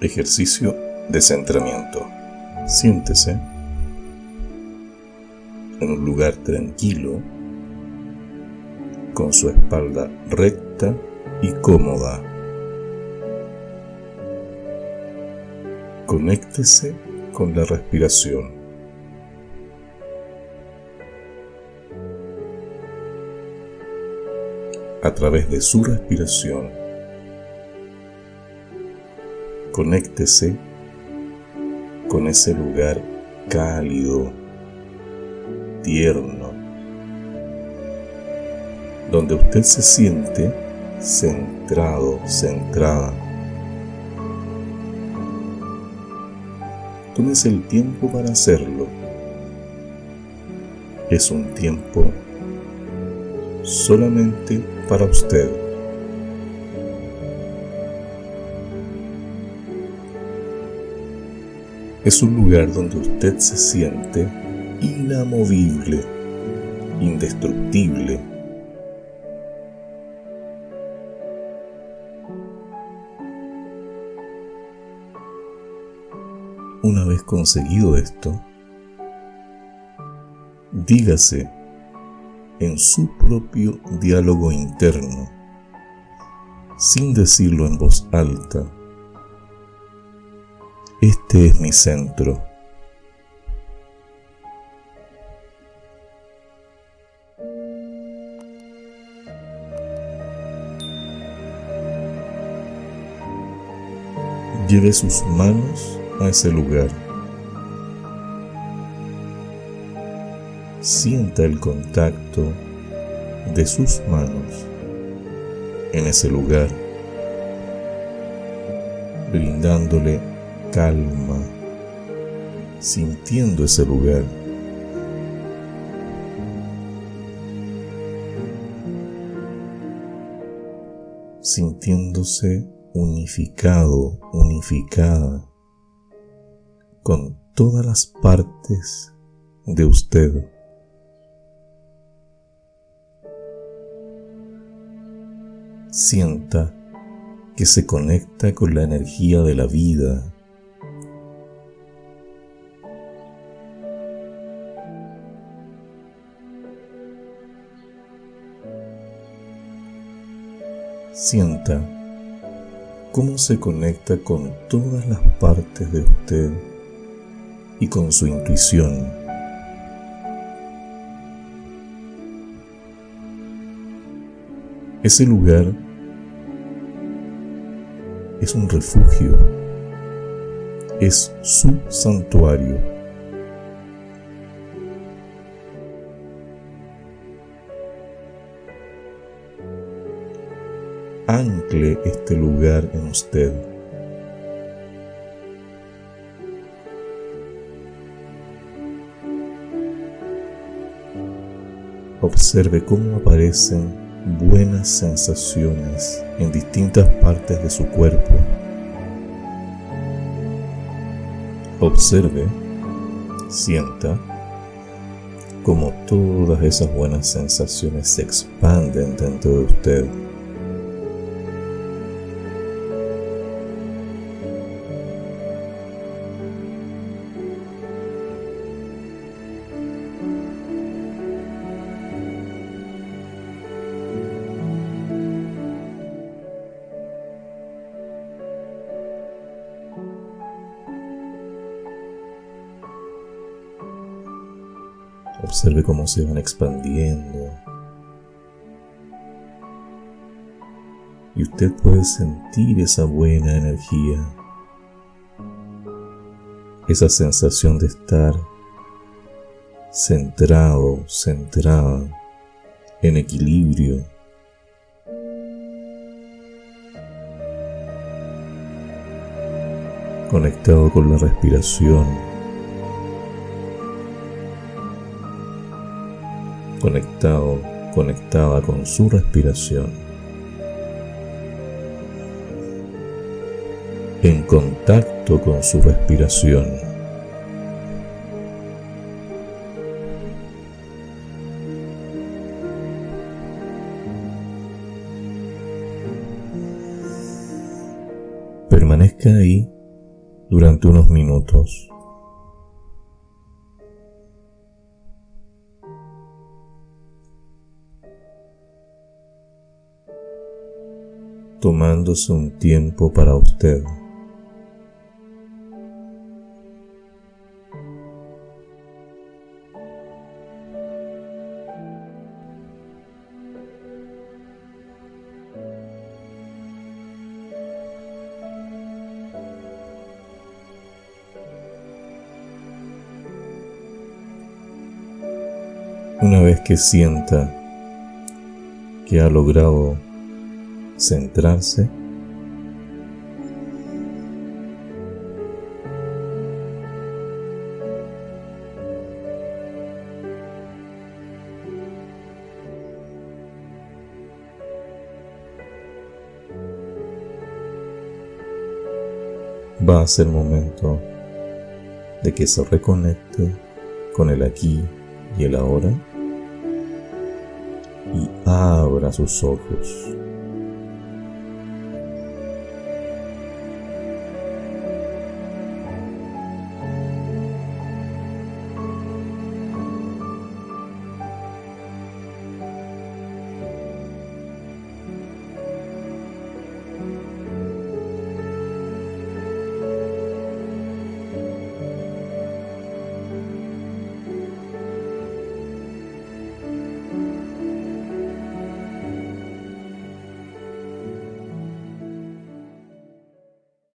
Ejercicio de centramiento. Siéntese en un lugar tranquilo, con su espalda recta y cómoda. Conéctese con la respiración. A través de su respiración, conéctese con ese lugar cálido, tierno, donde usted se siente centrado, centrada. Tómese el tiempo para hacerlo. Es un tiempo solamente para usted. Es un lugar donde usted se siente inamovible, indestructible. Una vez conseguido esto, dígase en su propio diálogo interno, sin decirlo en voz alta, este es mi centro. Lleve sus manos a ese lugar. Sienta el contacto de sus manos en ese lugar, brindándole calma, sintiendo ese lugar. sintiéndose unificado, unificada con todas las partes de usted. Sienta que se conecta con la energía de la vida, Sienta cómo se conecta con todas las partes de usted y con su intuición. Ese lugar es un refugio, es su santuario. Ancle este lugar en usted. Observe cómo aparecen buenas sensaciones en distintas partes de su cuerpo. Observe, sienta cómo todas esas buenas sensaciones se expanden dentro de usted. Observe cómo se van expandiendo. Y usted puede sentir esa buena energía. Esa sensación de estar centrado, centrada, en equilibrio. Conectado con la respiración. Conectado, conectada con su respiración. En contacto con su respiración. Permanezca ahí durante unos minutos. Tomándose un tiempo para usted. Una vez que sienta que ha logrado centrarse, va a ser momento de que se reconecte con el aquí y el ahora y abra sus ojos.